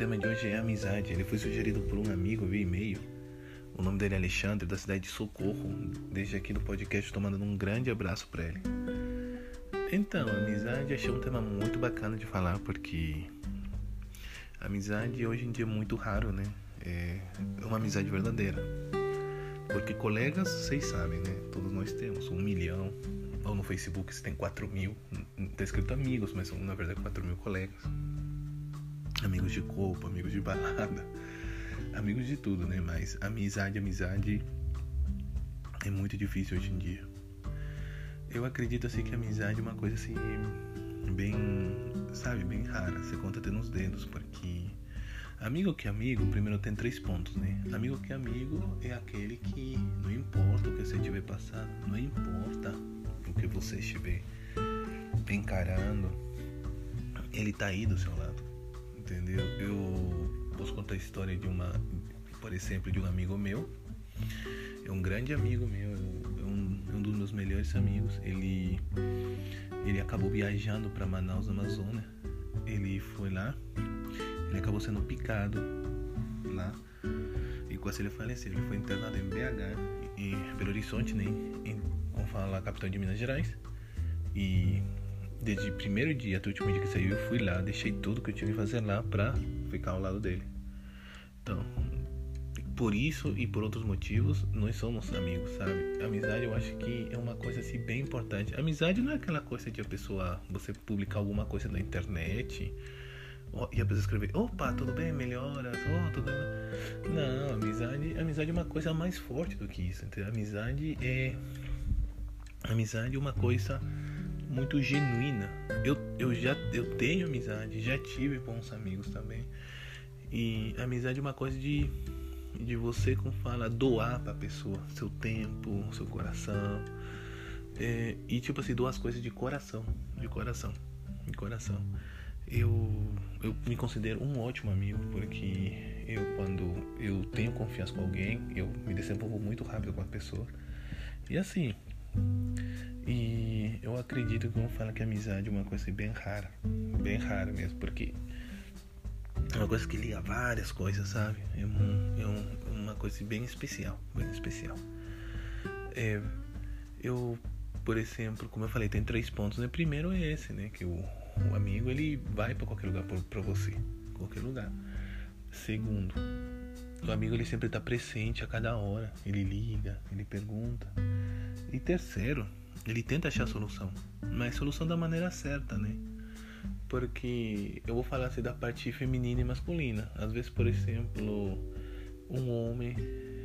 tema de hoje é amizade. Ele foi sugerido por um amigo via e-mail. O nome dele é Alexandre, da cidade de Socorro. Desde aqui do podcast estou mandando um grande abraço para ele. Então, amizade achei um tema muito bacana de falar porque amizade hoje em dia é muito raro, né? É uma amizade verdadeira. Porque colegas, vocês sabem, né? Todos nós temos um milhão. Ou no Facebook você tem 4 mil. Tá escrito amigos, mas são na verdade 4 mil colegas amigos de corpo, amigos de balada, amigos de tudo, né? Mas amizade, amizade é muito difícil hoje em dia. Eu acredito assim que amizade é uma coisa assim bem, sabe, bem rara. Você conta até nos dedos, porque amigo que amigo, primeiro tem três pontos, né? Amigo que amigo é aquele que não importa o que você estiver passando, não importa o que você estiver encarando, ele tá aí do seu lado entendeu? Eu posso contar a história de uma, por exemplo, de um amigo meu. É um grande amigo meu, é um, um dos meus melhores amigos. Ele, ele acabou viajando para Manaus, Amazonas. Ele foi lá, ele acabou sendo picado lá e quase ele faleceu. Ele foi internado em BH, em Belo Horizonte, né? Em, vamos falar, capital de Minas Gerais. E desde o primeiro dia até o último dia que saiu, eu fui lá, deixei tudo que eu tinha que fazer lá pra ficar ao lado dele. Então, por isso e por outros motivos, nós somos amigos, sabe? Amizade eu acho que é uma coisa assim bem importante. Amizade não é aquela coisa de a pessoa, você publicar alguma coisa na internet e a pessoa escrever, opa, tudo bem, melhoras, oh, tudo bem. Não, amizade, amizade é uma coisa mais forte do que isso. Entendeu? Amizade é. Amizade é uma coisa muito genuína. Eu, eu já eu tenho amizade, já tive bons amigos também. E amizade é uma coisa de, de você, como fala, doar pra pessoa seu tempo, seu coração. É, e tipo assim, as coisas de coração. De coração. De coração. Eu, eu me considero um ótimo amigo, porque eu quando eu tenho confiança com alguém, eu me desenvolvo muito rápido com a pessoa. E assim, e eu acredito que vamos falar que amizade é uma coisa bem rara, bem rara mesmo, porque é uma coisa que liga várias coisas, sabe? É, um, é um, uma coisa bem especial, bem especial. É, eu, por exemplo, como eu falei, tem três pontos. Né? Primeiro é esse, né? Que o, o amigo ele vai para qualquer lugar para você, qualquer lugar. Segundo, o amigo ele sempre está presente a cada hora. Ele liga, ele pergunta. E terceiro, ele tenta achar a solução, mas solução da maneira certa, né? Porque eu vou falar assim da parte feminina e masculina. Às vezes, por exemplo, um homem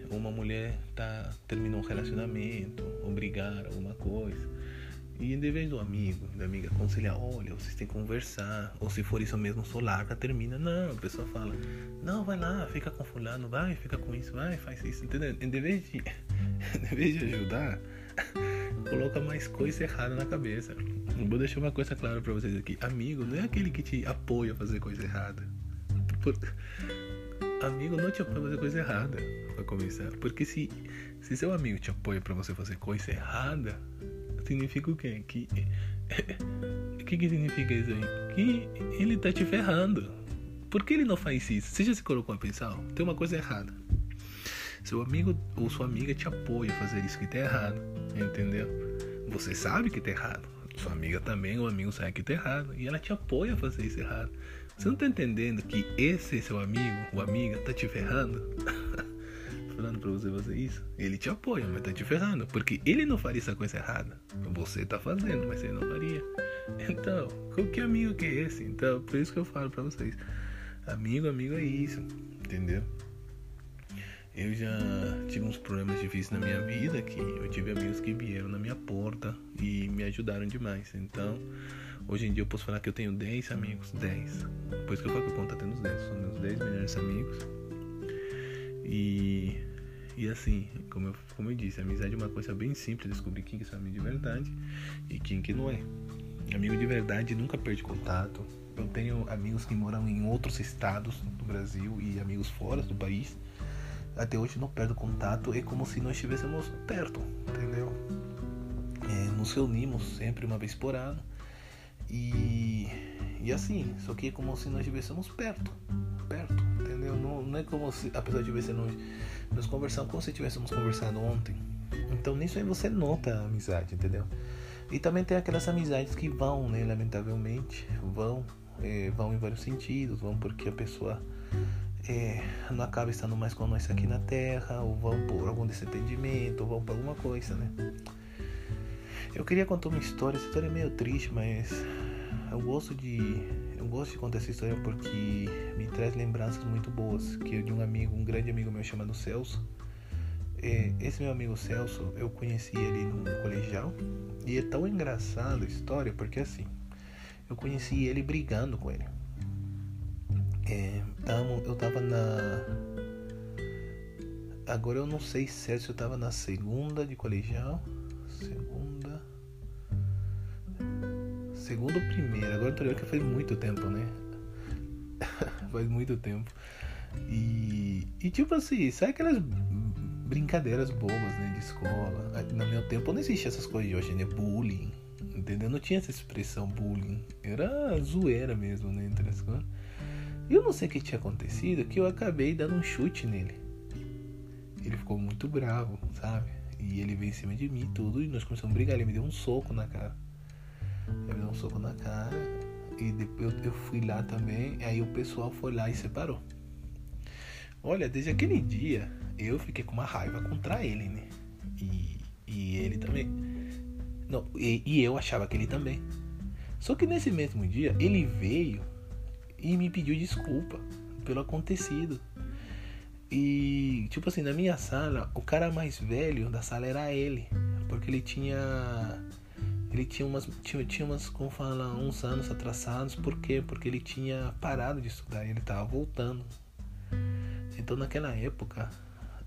ou uma mulher tá terminou um relacionamento, ou brigaram alguma coisa. E em vez do amigo, da amiga aconselhar, olha, vocês têm que conversar, ou se for isso mesmo, só larga, termina. Não, a pessoa fala, não, vai lá, fica com fulano, vai, fica com isso, vai, faz isso, entendeu? Em vez de, em vez de ajudar, coloca mais coisa errada na cabeça. Vou deixar uma coisa clara para vocês aqui. Amigo não é aquele que te apoia a fazer coisa errada. Por... Amigo não te apoia a fazer coisa errada, para começar. Porque se, se seu amigo te apoia para você fazer coisa errada, significa o quê? Que. O que, que significa isso aí? Que ele tá te ferrando. Por que ele não faz isso? Você já se colocou a pensar? Tem uma coisa errada. Seu amigo ou sua amiga te apoia a fazer isso que tá errado. Entendeu? Você sabe que tá errado. Sua amiga também, o amigo sabe que tá errado. E ela te apoia a fazer isso errado. Você não tá entendendo que esse seu amigo ou amiga tá te ferrando? falando pra você fazer isso. Ele te apoia, mas tá te ferrando. Porque ele não faria essa coisa errada. Você tá fazendo, mas ele não faria. Então, qual que amigo que é esse? Então, por isso que eu falo pra vocês. Amigo, amigo é isso. Entendeu? Eu já tive uns problemas difíceis na minha vida que eu tive amigos que vieram na minha porta e me ajudaram demais. Então, hoje em dia eu posso falar que eu tenho 10 amigos, 10. Depois que eu falo que eu conto tendo os 10, são meus 10 melhores amigos. E e assim, como eu, como eu disse, a amizade é uma coisa bem simples, descobrir quem que é seu amigo de verdade e quem que não é. Amigo de verdade nunca perde contato. Eu tenho amigos que moram em outros estados do Brasil e amigos fora do país até hoje não perdo contato, é como se nós estivéssemos perto, entendeu? É, nos reunimos sempre uma vez por ano e, e assim, só que é como se nós estivéssemos perto, perto, entendeu? Não, não é como se a pessoa estivesse longe. Nós conversamos como se estivéssemos conversando ontem. Então nisso aí você nota a amizade, entendeu? E também tem aquelas amizades que vão, né? Lamentavelmente, vão, é, vão em vários sentidos, vão porque a pessoa é, não acaba estando mais com nós aqui na Terra, ou vão por algum desentendimento, ou vão por alguma coisa, né? Eu queria contar uma história, essa história é meio triste, mas eu gosto de eu gosto de contar essa história porque me traz lembranças muito boas que eu de um amigo, um grande amigo meu chamado Celso. É, esse meu amigo Celso, eu conheci ele no colegial e é tão engraçado a história porque assim, eu conheci ele brigando com ele. É, eu tava na. Agora eu não sei certo se eu tava na segunda de colegial. Segunda. Segunda ou primeira. Agora eu tô ligado que faz muito tempo, né? faz muito tempo. E, e tipo assim, sabe aquelas brincadeiras bobas, né? De escola. No meu tempo não existia essas coisas de hoje, né? Bullying. Entendeu? Não tinha essa expressão bullying. Era zoeira mesmo, né? Entre as coisas. Eu não sei o que tinha acontecido, que eu acabei dando um chute nele. Ele ficou muito bravo, sabe? E ele veio em cima de mim e tudo, e nós começamos a brigar. Ele me deu um soco na cara. Ele me deu um soco na cara, e depois eu fui lá também, aí o pessoal foi lá e separou. Olha, desde aquele dia, eu fiquei com uma raiva contra ele, né? E, e ele também. Não, e, e eu achava que ele também. Só que nesse mesmo dia, ele veio e me pediu desculpa pelo acontecido. E, tipo assim, na minha sala, o cara mais velho da sala era ele. Porque ele tinha. Ele tinha umas. Tinha, tinha umas, como fala, uns anos atrasados. Por quê? Porque ele tinha parado de estudar e ele tava voltando. Então naquela época,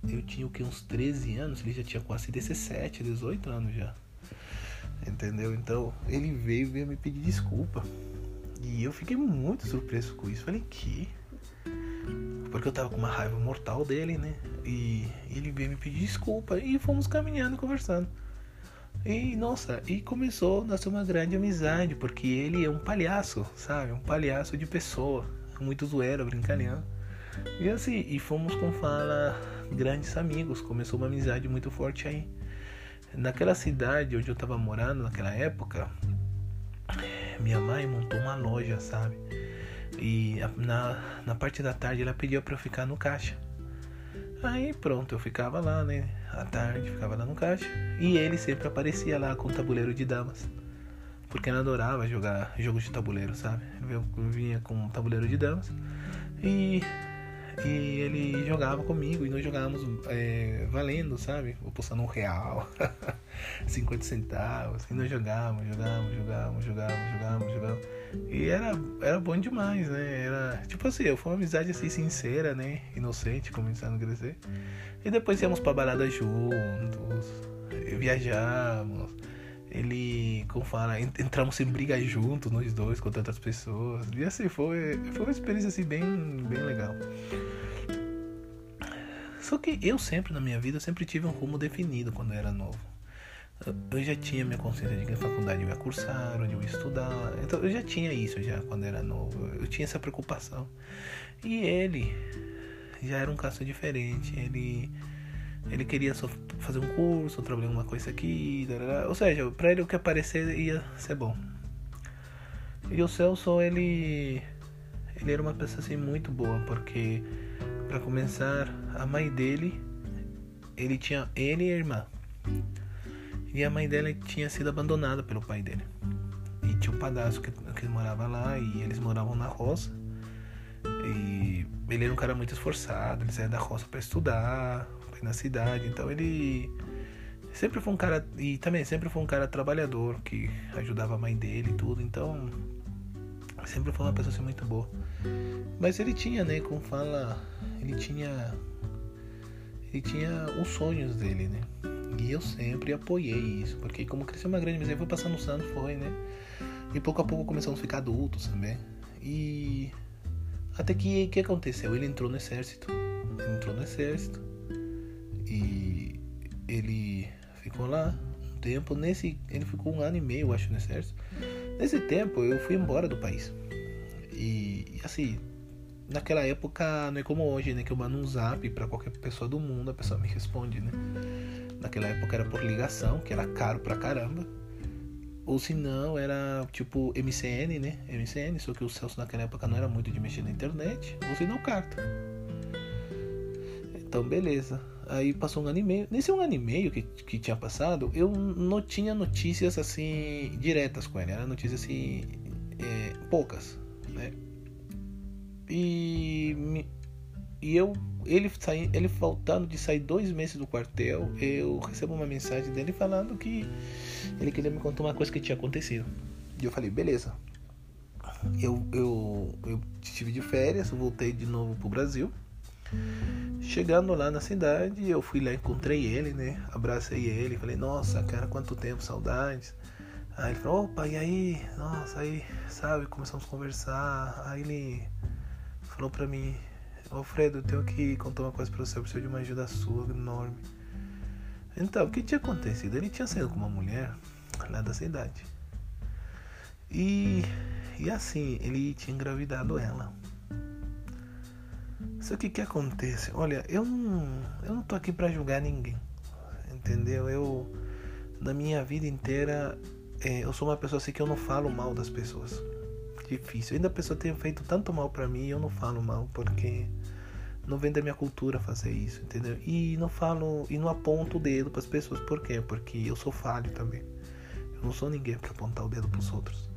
eu tinha o que? Uns 13 anos, ele já tinha quase 17, 18 anos já. Entendeu? Então ele veio, veio me pedir desculpa. E eu fiquei muito surpreso com isso. Falei, que? Porque eu tava com uma raiva mortal dele, né? E ele veio me pedir desculpa. E fomos caminhando conversando. E nossa, e começou a nascer uma grande amizade, porque ele é um palhaço, sabe? Um palhaço de pessoa. Muito zoeira, brincalhão. E assim, e fomos com fala grandes amigos. Começou uma amizade muito forte aí. Naquela cidade onde eu tava morando naquela época, minha mãe montou uma loja, sabe? E na, na parte da tarde ela pediu para eu ficar no caixa. Aí pronto, eu ficava lá, né? À tarde, ficava lá no caixa. E ele sempre aparecia lá com o tabuleiro de damas. Porque ele adorava jogar jogos de tabuleiro, sabe? Eu vinha com um tabuleiro de damas. E e ele jogava comigo e nós jogávamos é, valendo, sabe? Vou postando um real, 50 centavos. E nós jogávamos, jogávamos, jogávamos, jogávamos, jogávamos, jogávamos. E era, era bom demais, né? Era tipo assim, foi uma amizade assim sincera, né? Inocente, começando a crescer. E depois íamos pra balada juntos, viajamos ele, como fala, entramos em briga juntos, nós dois, com tantas pessoas. E assim, foi, foi uma experiência assim, bem, bem legal. Só que eu sempre, na minha vida, sempre tive um rumo definido quando eu era novo. Eu já tinha minha consciência de que a faculdade eu ia cursar, onde eu ia estudar. Então eu já tinha isso já quando eu era novo. Eu tinha essa preocupação. E ele já era um caso diferente. Ele ele queria só fazer um curso, trabalhar uma coisa aqui, ou seja, para ele o que aparecer ia ser bom. E o Celso, ele ele era uma pessoa assim muito boa, porque para começar, a mãe dele, ele tinha ele e a irmã. E a mãe dela tinha sido abandonada pelo pai dele. E tinha um padrasto que, que morava lá e eles moravam na roça. E ele era um cara muito esforçado, ele saía da roça para estudar, na cidade. Então ele sempre foi um cara e também sempre foi um cara trabalhador que ajudava a mãe dele e tudo. Então sempre foi uma pessoa assim, muito boa. Mas ele tinha, né, como fala, ele tinha ele tinha os sonhos dele, né? E eu sempre apoiei isso, porque como cresceu uma grande miséria, foi passando os anos, foi, né? E pouco a pouco começamos a ficar adultos também. E até que que aconteceu? Ele entrou no exército. Ele entrou no exército. Ele ficou lá um tempo. Nesse, ele ficou um ano e meio, acho, no exército. Nesse tempo eu fui embora do país. E, e assim, naquela época não é como hoje, né? Que eu mando um zap para qualquer pessoa do mundo, a pessoa me responde, né? Naquela época era por ligação, que era caro pra caramba. Ou se não, era tipo MCN, né? MCN, só que o Celso naquela época não era muito de mexer na internet. Ou se não, carta. Então, beleza. Aí passou um ano e meio. Nesse um ano e meio que, que tinha passado, eu não tinha notícias assim diretas com ele. Era notícias assim. É, poucas, né? E, e eu, ele, saí, ele faltando de sair dois meses do quartel, eu recebo uma mensagem dele falando que ele queria me contar uma coisa que tinha acontecido. E eu falei, beleza. Eu, eu, eu estive de férias, voltei de novo pro Brasil. Chegando lá na cidade, eu fui lá, encontrei ele, né? Abracei ele, falei, nossa, cara, quanto tempo, saudades. Aí ele falou, opa, e aí? Nossa, aí, sabe, começamos a conversar. Aí ele falou pra mim, Alfredo, eu tenho que contar uma coisa pra você, eu preciso de uma ajuda sua enorme. Então, o que tinha acontecido? Ele tinha saído com uma mulher lá da cidade. E, e assim, ele tinha engravidado ela. Só que o que acontece? Olha, eu não, eu não tô aqui para julgar ninguém. Entendeu? Eu, na minha vida inteira, é, eu sou uma pessoa assim que eu não falo mal das pessoas difícil. Ainda a pessoa tenha feito tanto mal para mim, eu não falo mal porque não vem da minha cultura fazer isso, entendeu? E não falo e não aponto o dedo para as pessoas, por quê? Porque eu sou falho também. Eu não sou ninguém para apontar o dedo para os outros.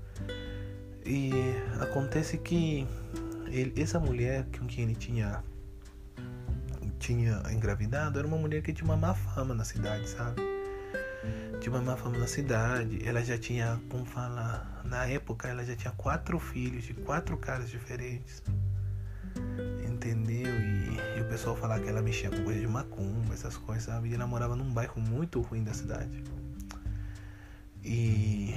E acontece que ele, essa mulher com quem ele tinha tinha engravidado era uma mulher que tinha uma má fama na cidade, sabe? Tinha uma má fama na cidade. Ela já tinha, como falar, na época ela já tinha quatro filhos de quatro caras diferentes. Entendeu? E, e o pessoal falava que ela mexia com coisa de macumba, essas coisas, sabe? E ela morava num bairro muito ruim da cidade. E,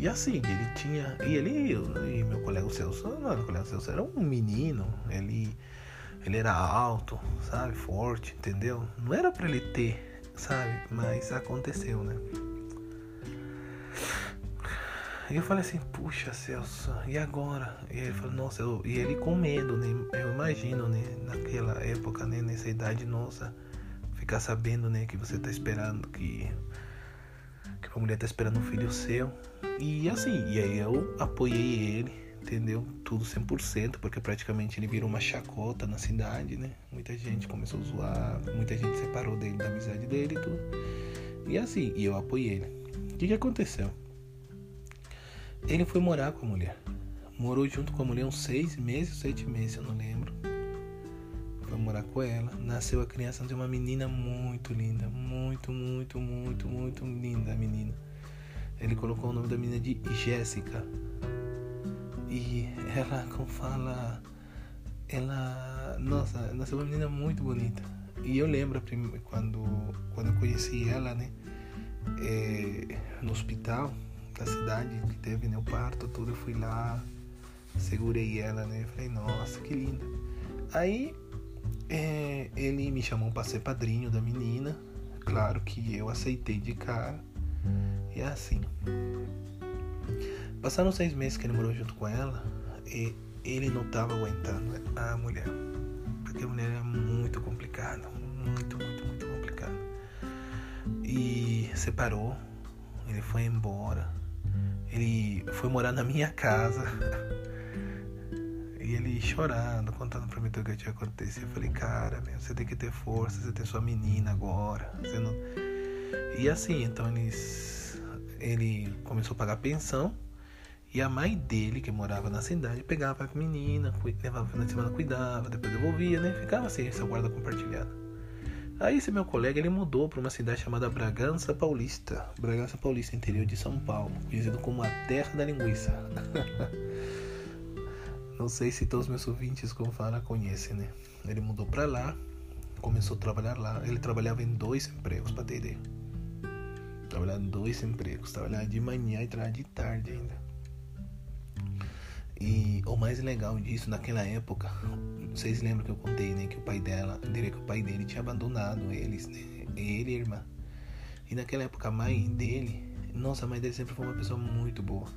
e assim, ele tinha. E ele e meu colega Celso, não, meu colega Celso era um menino, ele, ele era alto, sabe? Forte, entendeu? Não era para ele ter, sabe? Mas aconteceu, né? E eu falei assim, puxa Celso, e agora? E ele falou, nossa, eu... e ele com medo, né? Eu imagino, né? Naquela época, né? Nessa idade nossa, ficar sabendo, né? Que você tá esperando, que, que uma mulher tá esperando um filho seu. E assim, e aí eu apoiei ele, entendeu? Tudo 100%, porque praticamente ele virou uma chacota na cidade, né? Muita gente começou a zoar, muita gente separou dele da amizade dele e tudo. E assim, e eu apoiei ele. O que, que aconteceu? Ele foi morar com a mulher. Morou junto com a mulher uns seis meses, sete meses, eu não lembro. Foi morar com ela. Nasceu a criança de uma menina muito linda. Muito, muito, muito, muito linda a menina. Ele colocou o nome da menina de Jéssica. E ela, como fala, ela. Nossa, nasceu uma menina muito bonita. E eu lembro quando, quando eu conheci ela, né? É, no hospital da cidade que teve né, o parto, tudo. Eu fui lá, segurei ela, né? Falei, nossa, que linda. Aí é, ele me chamou para ser padrinho da menina. Claro que eu aceitei de cara. E é assim. Passaram seis meses que ele morou junto com ela e ele não estava aguentando a mulher. Porque a mulher é muito complicada. Muito, muito, muito complicada. E separou. Ele foi embora. Ele foi morar na minha casa. E ele chorando, contando pra mim tudo que tinha acontecido. Eu falei, cara, você tem que ter força, você tem sua menina agora. Não... E assim, então eles, ele começou a pagar pensão. E a mãe dele, que morava na cidade, pegava a menina, levava na semana, cuidava, depois devolvia, né? Ficava assim, essa guarda compartilhada. Aí esse meu colega ele mudou para uma cidade chamada Bragança Paulista, Bragança Paulista, interior de São Paulo, conhecido como a Terra da Linguiça. Não sei se todos os meus ouvintes, como fala, conhecem, né? Ele mudou para lá, começou a trabalhar lá. Ele trabalhava em dois empregos, para ter ideia. Trabalhava em dois empregos, trabalhava de manhã e trabalhava de tarde ainda. E o mais legal disso, naquela época, vocês lembram que eu contei, né? Que o pai dela, diria que o pai dele tinha abandonado eles, né? Ele e a irmã. E naquela época a mãe dele, nossa, a mãe dele sempre foi uma pessoa muito boa.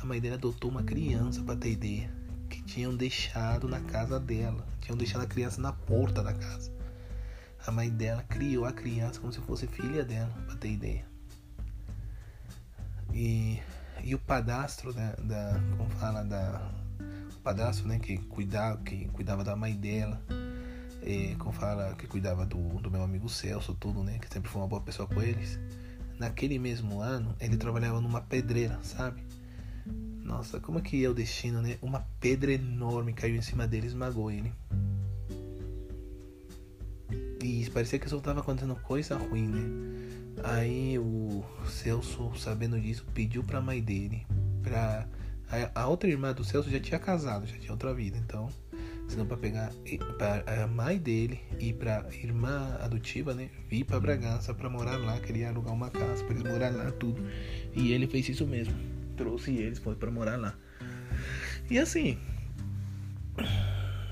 A mãe dele adotou uma criança, pra ter ideia, que tinham deixado na casa dela. Tinham deixado a criança na porta da casa. A mãe dela criou a criança como se fosse filha dela, pra ter ideia. E, e o padastro da, da como fala da o padastro, né, que cuidava, que cuidava da mãe dela, é, como fala que cuidava do, do meu amigo Celso, tudo, né, que sempre foi uma boa pessoa com eles. Naquele mesmo ano, ele trabalhava numa pedreira, sabe? Nossa, como é que é o destino, né? Uma pedra enorme caiu em cima dele e esmagou ele. E parecia que só tava acontecendo coisa ruim, né? Aí o Celso, sabendo disso, pediu pra mãe dele. Pra... A, outra irmã do Celso já tinha casado, já tinha outra vida. Então, senão pra pegar pra a mãe dele e pra irmã adotiva, né? Vir pra Bragança pra morar lá. Queria alugar uma casa pra eles morarem lá, tudo. E ele fez isso mesmo. Trouxe eles, foi pra morar lá. E assim.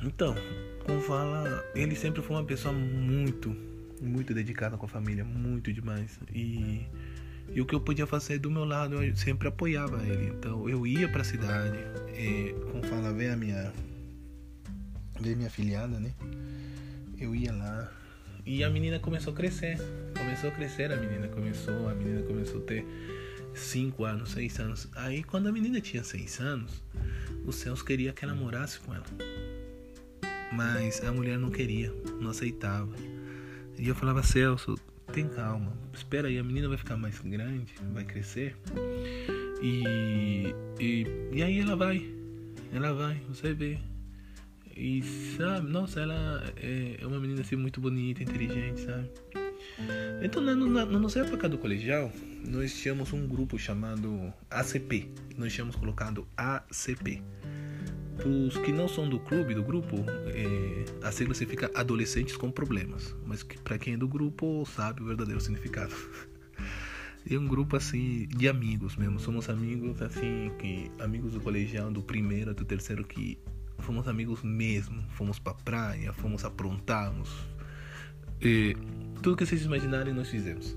Então, como fala, ele sempre foi uma pessoa muito, muito dedicada com a família, muito demais. E, e o que eu podia fazer do meu lado, eu sempre apoiava ele. Então eu ia para a cidade, e, como fala, ver a minha, ver minha filhada, né? Eu ia lá e a menina começou a crescer, começou a crescer a menina, começou, a menina começou a ter 5 anos, 6 anos. Aí quando a menina tinha 6 anos, o Celso queria que ela morasse com ela. Mas a mulher não queria, não aceitava. E eu falava, Celso, tem calma, espera aí, a menina vai ficar mais grande, vai crescer. E, e, e aí ela vai, ela vai, você vê. E sabe, nossa, ela é, é uma menina assim muito bonita, inteligente, sabe? Então na, na, na nossa época do colegial, nós tínhamos um grupo chamado ACP. Nós tínhamos colocado ACP os que não são do clube, do grupo, é, a sigla significa adolescentes com problemas. Mas para quem é do grupo sabe o verdadeiro significado. É um grupo assim de amigos mesmo. Somos amigos assim que amigos do colegial do primeiro do terceiro que fomos amigos mesmo. Fomos pra praia, fomos aprontarmos. E tudo que vocês imaginarem nós fizemos.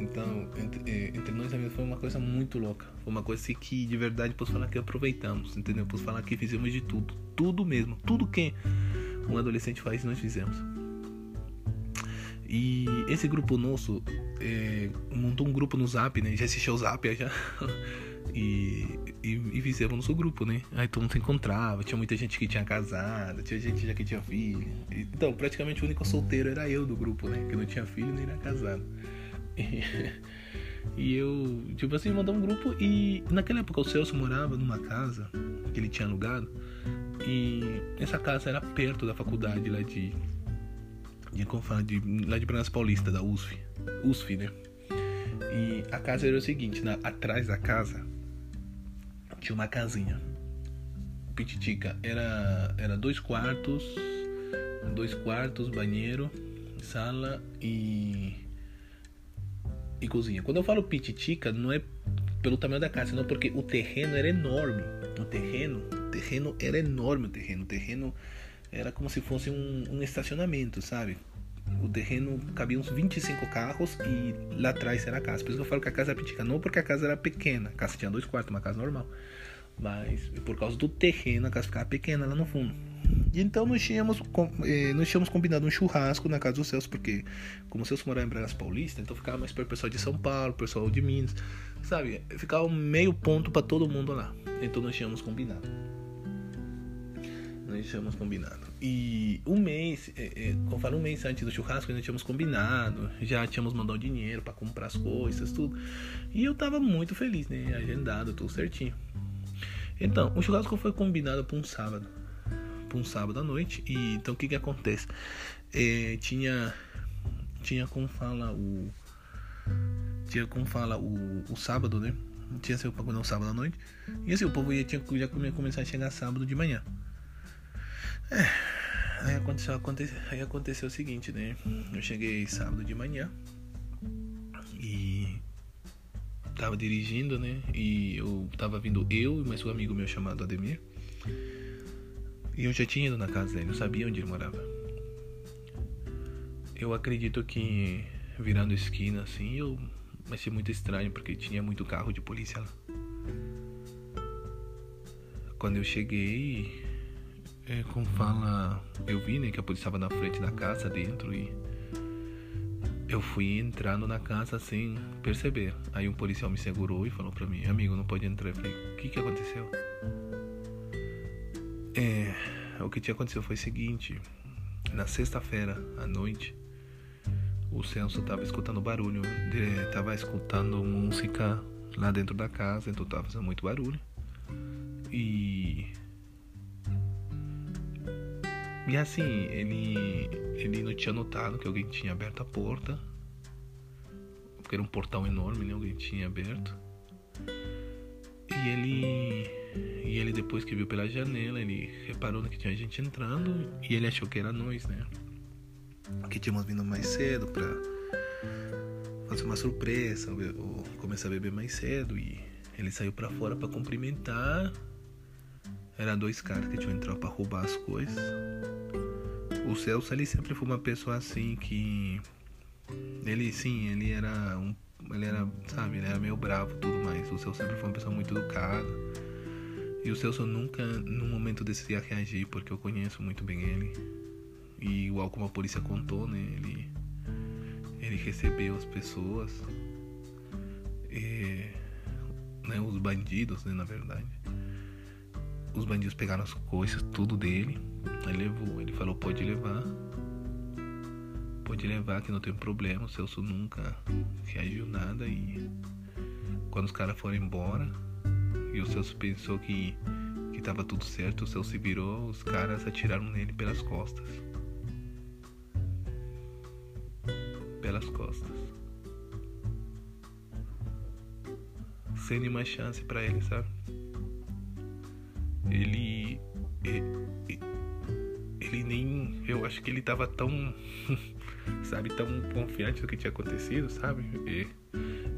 Então, entre, é, entre nós amigos foi uma coisa muito louca. Foi uma coisa que de verdade posso falar que aproveitamos, entendeu? Posso falar que fizemos de tudo. Tudo mesmo. Tudo que um adolescente faz, nós fizemos. E esse grupo nosso é, montou um grupo no Zap, né? Já assistiu o Zap já. e, e, e fizemos nosso grupo, né? Aí todo mundo se encontrava, tinha muita gente que tinha casado, tinha gente já que tinha filho. Então, praticamente o único solteiro era eu do grupo, né? Que não tinha filho nem era casado. E, eu, tipo assim, mandei um grupo e naquela época o Celso morava numa casa que ele tinha alugado e essa casa era perto da faculdade lá de, de, de lá de Bragança Paulista, da USF, USF, né? E a casa era o seguinte, na, atrás da casa tinha uma casinha. Pititica era era dois quartos, dois quartos, banheiro, sala e e cozinha. Quando eu falo pititica, não é pelo tamanho da casa, não porque o terreno era enorme. O terreno, o terreno era enorme, o terreno, o terreno era como se fosse um, um estacionamento, sabe? O terreno cabia uns 25 carros e lá atrás era a casa. Por isso que eu falo que a casa era. Não porque a casa era pequena. A casa tinha dois quartos, uma casa normal. Mas por causa do terreno, a casa ficava pequena lá no fundo. E então nós tínhamos, eh, nós tínhamos combinado um churrasco na casa do Celso, porque como o Celso morava em Bragas Paulista, então ficava mais para o pessoal de São Paulo, pessoal de Minas, sabe? Ficava meio ponto para todo mundo lá. Então nós tínhamos combinado. Nós tínhamos combinado. E um mês, é, eu falo, um mês antes do churrasco, nós tínhamos combinado, já tínhamos mandado dinheiro para comprar as coisas, tudo. E eu tava muito feliz, né? Agendado, tudo certinho. Então, o churrasco foi combinado para um sábado para um sábado à noite. E então o que que acontece? É, tinha tinha como fala o tinha como fala o, o sábado, né? Tinha seu pago não sábado à noite. E assim o povo ia tinha já começar a chegar sábado de manhã. É, aí aconteceu, aconteceu, aí aconteceu o seguinte, né? Eu cheguei sábado de manhã e tava dirigindo, né? E eu tava vindo eu e mais um amigo meu chamado Ademir. E eu já tinha ido na casa dele, eu sabia onde ele morava. Eu acredito que virando esquina assim, eu ser muito estranho porque tinha muito carro de polícia lá. Quando eu cheguei, é, como fala, eu vi, né, que a polícia estava na frente da casa dentro e eu fui entrando na casa sem perceber. Aí um policial me segurou e falou para mim, amigo, não pode entrar. Eu falei, o que que aconteceu? É, o que tinha acontecido foi o seguinte, na sexta-feira à noite, o Celso tava escutando barulho, tava escutando música lá dentro da casa, então tava fazendo muito barulho. E e assim, ele ele não tinha notado que alguém tinha aberto a porta. Porque era um portão enorme, né? Alguém tinha aberto. E ele e ele depois que viu pela janela, ele reparou que tinha gente entrando e ele achou que era nós, né? Que tínhamos vindo mais cedo pra fazer uma surpresa, ou começar a beber mais cedo e ele saiu para fora para cumprimentar. Era dois caras que tinham entrado para roubar as coisas. O Celso ele sempre foi uma pessoa assim que ele sim, ele era um ele era, sabe, ele era meio bravo tudo mais. O Celso sempre foi uma pessoa muito educada. E o Celso nunca, num momento desse, ia reagir, porque eu conheço muito bem ele. E igual como a polícia contou, né? Ele, ele recebeu as pessoas, e, né, os bandidos, né, na verdade. Os bandidos pegaram as coisas, tudo dele. Ele levou, ele falou, pode levar. Pode levar que não tem problema. O Celso nunca reagiu nada e quando os caras foram embora, e o Celso pensou que, que tava tudo certo. O Celso se virou, os caras atiraram nele pelas costas. Pelas costas. Sem nenhuma chance para ele, sabe? Ele, ele. Ele nem. Eu acho que ele tava tão. sabe, tão confiante do que tinha acontecido, sabe? E,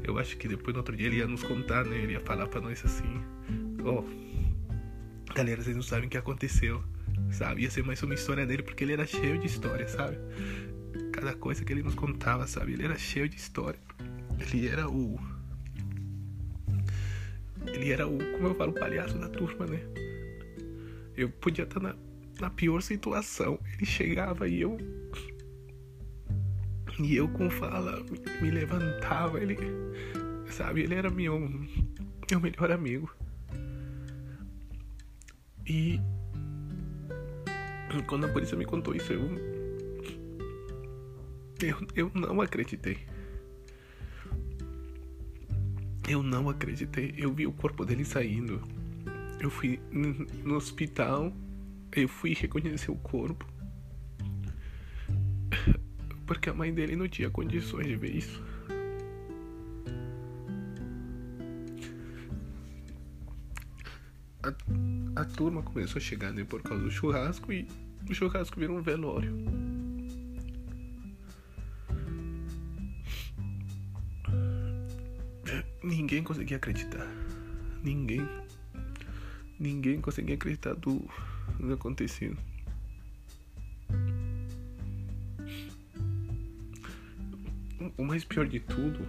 eu acho que depois no outro dia ele ia nos contar, né? Ele ia falar pra nós assim: Ó, oh, galera, vocês não sabem o que aconteceu, sabe? Ia ser mais uma história dele porque ele era cheio de história, sabe? Cada coisa que ele nos contava, sabe? Ele era cheio de história. Ele era o. Ele era o, como eu falo, o palhaço da turma, né? Eu podia estar na, na pior situação. Ele chegava e eu e eu com fala me levantava, ele, sabe, ele era meu, meu melhor amigo. E quando a polícia me contou isso, eu, eu, eu não acreditei. Eu não acreditei. Eu vi o corpo dele saindo. Eu fui no hospital. Eu fui reconhecer o corpo. Porque a mãe dele não tinha condições de ver isso. A, a turma começou a chegar né, por causa do churrasco e o churrasco virou um velório. Ninguém conseguia acreditar. Ninguém. Ninguém conseguia acreditar do, do acontecido. O mais pior de tudo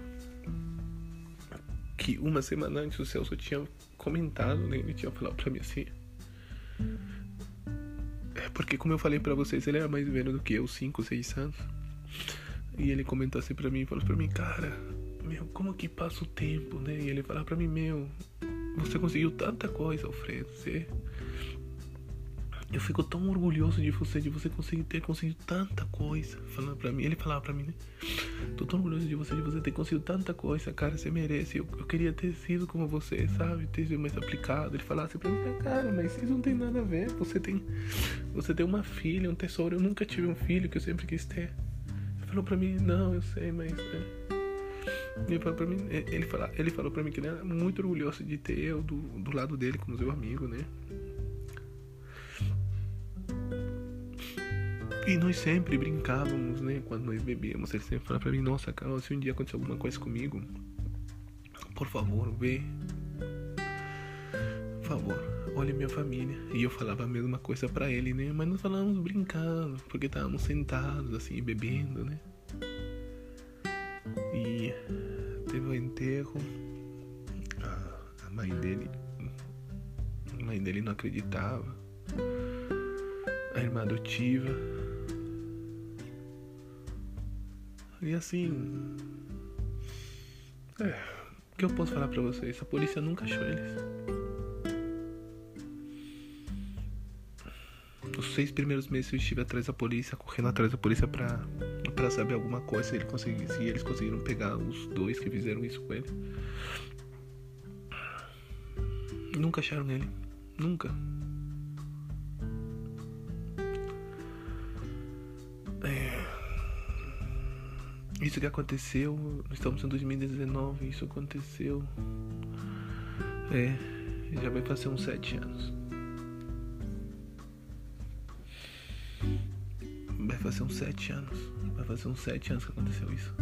que uma semana antes o Celso tinha comentado, né? Ele tinha falado pra mim assim. É porque como eu falei para vocês, ele era mais velho do que eu, 5, 6 anos. E ele comentou assim pra mim, falou pra mim, cara, meu, como que passa o tempo, né? E ele falava pra mim, meu, você conseguiu tanta coisa, Alfredo, você eu fico tão orgulhoso de você, de você conseguir ter conseguido tanta coisa. Falando pra mim, ele falava pra mim, né? Tô tão orgulhoso de você, de você ter conseguido tanta coisa, cara, você merece. Eu, eu queria ter sido como você, sabe? Ter sido mais aplicado. Ele falava assim pra mim, cara, mas isso não tem nada a ver. Você tem. Você tem uma filha, um tesouro. Eu nunca tive um filho que eu sempre quis ter. Ele falou pra mim, não, eu sei, mas. Né? Ele falou pra mim, ele, fala, ele falou pra mim que ele era muito orgulhoso de ter eu do, do lado dele como seu amigo, né? E nós sempre brincávamos, né? Quando nós bebíamos, ele sempre falava pra mim: Nossa, Carol, se um dia acontecer alguma coisa comigo, por favor, vê. Por favor, olhe minha família. E eu falava a mesma coisa pra ele, né? Mas nós falávamos brincando, porque estávamos sentados, assim, bebendo, né? E teve o um enterro. A mãe dele. A mãe dele não acreditava irmã adotiva. E assim. É, o que eu posso falar pra vocês? A polícia nunca achou eles. Os seis primeiros meses eu estive atrás da polícia, correndo atrás da polícia pra, pra saber alguma coisa, se, ele eles conseguiram pegar os dois que fizeram isso com ele. Nunca acharam ele. Nunca. Isso que aconteceu, estamos em 2019, isso aconteceu. É, já vai fazer uns sete anos. Vai fazer uns sete anos. Vai fazer uns sete anos que aconteceu isso.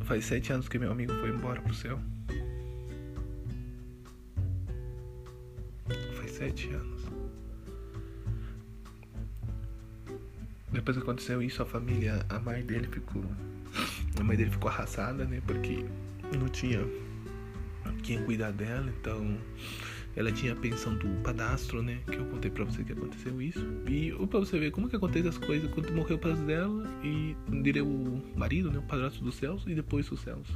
Faz sete anos que meu amigo foi embora pro céu. sete anos. Depois que aconteceu isso, a família, a mãe dele ficou. A mãe dele ficou arrasada, né? Porque não tinha quem cuidar dela, então ela tinha a pensão do padastro, né? Que eu contei pra você que aconteceu isso. E pra você ver como que acontece as coisas quando morreu o pai dela e direi o marido, né? O padrasto dos céus e depois os céus.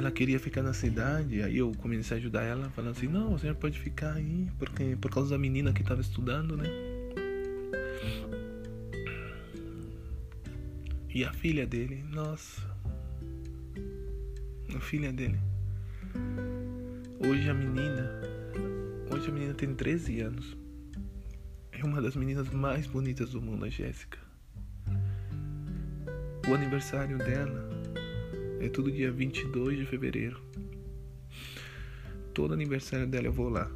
Ela queria ficar na cidade, aí eu comecei a ajudar ela, falando assim, não, senhora pode ficar aí, porque por causa da menina que estava estudando, né? E a filha dele, nossa. A filha dele. Hoje a menina. Hoje a menina tem 13 anos. É uma das meninas mais bonitas do mundo, a Jéssica. O aniversário dela é tudo dia 22 de fevereiro. Todo aniversário dela eu vou lá.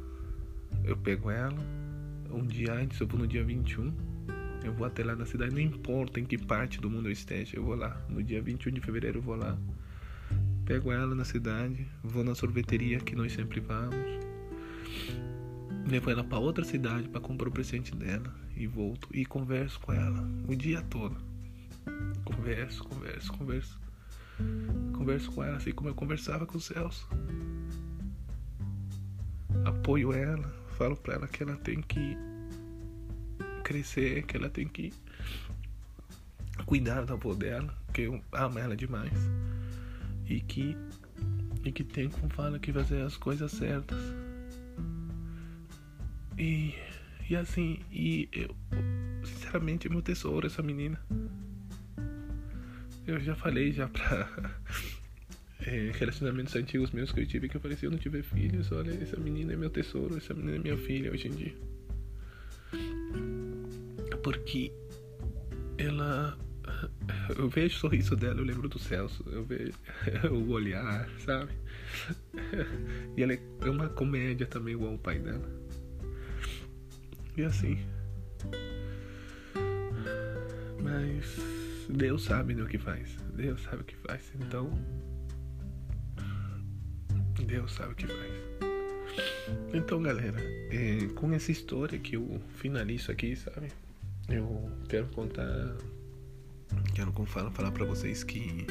Eu pego ela. Um dia antes, eu vou no dia 21. Eu vou até lá na cidade. Não importa em que parte do mundo eu esteja, eu vou lá. No dia 21 de fevereiro eu vou lá. Pego ela na cidade. Vou na sorveteria que nós sempre vamos. Levo ela para outra cidade para comprar o presente dela. E volto. E converso com ela o dia todo. Converso, converso, converso. Converso com ela assim como eu conversava com o Celso. Apoio ela, falo pra ela que ela tem que crescer, que ela tem que cuidar da avó dela, que eu amo ela demais. E que e que tem como fala que fazer as coisas certas. E e assim, e eu sinceramente é meu tesouro essa menina. Eu já falei já pra é, relacionamentos antigos meus que eu tive que eu falei, se eu não tiver filhos, olha, essa menina é meu tesouro, essa menina é minha filha hoje em dia. Porque ela. Eu vejo o sorriso dela, eu lembro do Celso, eu vejo o olhar, sabe? E ela é uma comédia também, igual o pai dela. E assim. Mas Deus sabe o que faz. Deus sabe o que faz. Então. Deus sabe o que faz. Então, galera, é, com essa história que eu finalizo aqui, sabe? Eu quero contar. Quero falar, falar pra vocês que.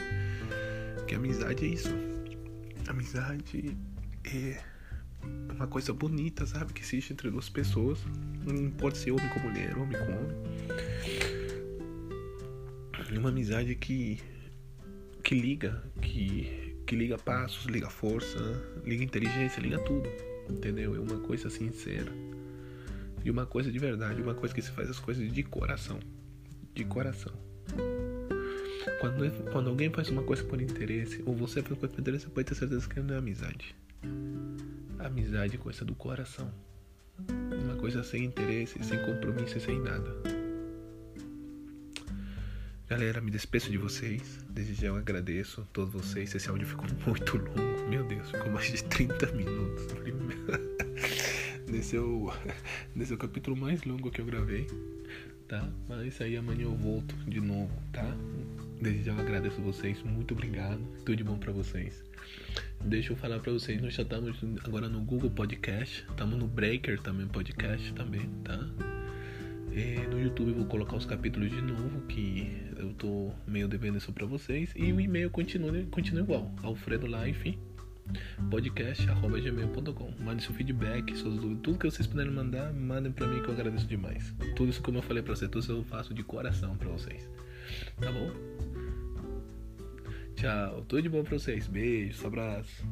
Que amizade é isso. Amizade é uma coisa bonita, sabe? Que existe entre duas pessoas. Não pode ser homem com mulher, homem com homem uma amizade que que liga, que que liga passos, liga força, liga inteligência, liga tudo, entendeu? É uma coisa sincera e uma coisa de verdade, uma coisa que se faz as coisas de coração, de coração. Quando, quando alguém faz uma coisa por interesse, ou você faz uma coisa por interesse, você pode ter certeza que não é amizade. Amizade é coisa do coração. Uma coisa sem interesse, sem compromisso e sem nada. Galera, me despeço de vocês. Desde já eu agradeço a todos vocês. Esse áudio ficou muito longo. Meu Deus, ficou mais de 30 minutos. Nesse é o, é o capítulo mais longo que eu gravei. Tá? Mas aí amanhã eu volto de novo, tá? Desde já eu agradeço vocês. Muito obrigado. Tudo de bom pra vocês. Deixa eu falar pra vocês. Nós já estamos agora no Google Podcast. Estamos no Breaker também, podcast também, tá? É, no YouTube eu vou colocar os capítulos de novo, que eu tô meio devendo isso pra vocês. E o e-mail continua, continua igual, podcast.gmail.com. Mande seu feedback, suas dúvidas, tudo que vocês puderem mandar, mandem pra mim que eu agradeço demais. Tudo isso como eu falei pra vocês, tudo isso eu faço de coração pra vocês. Tá bom? Tchau, tudo de bom pra vocês. Beijos, abraço.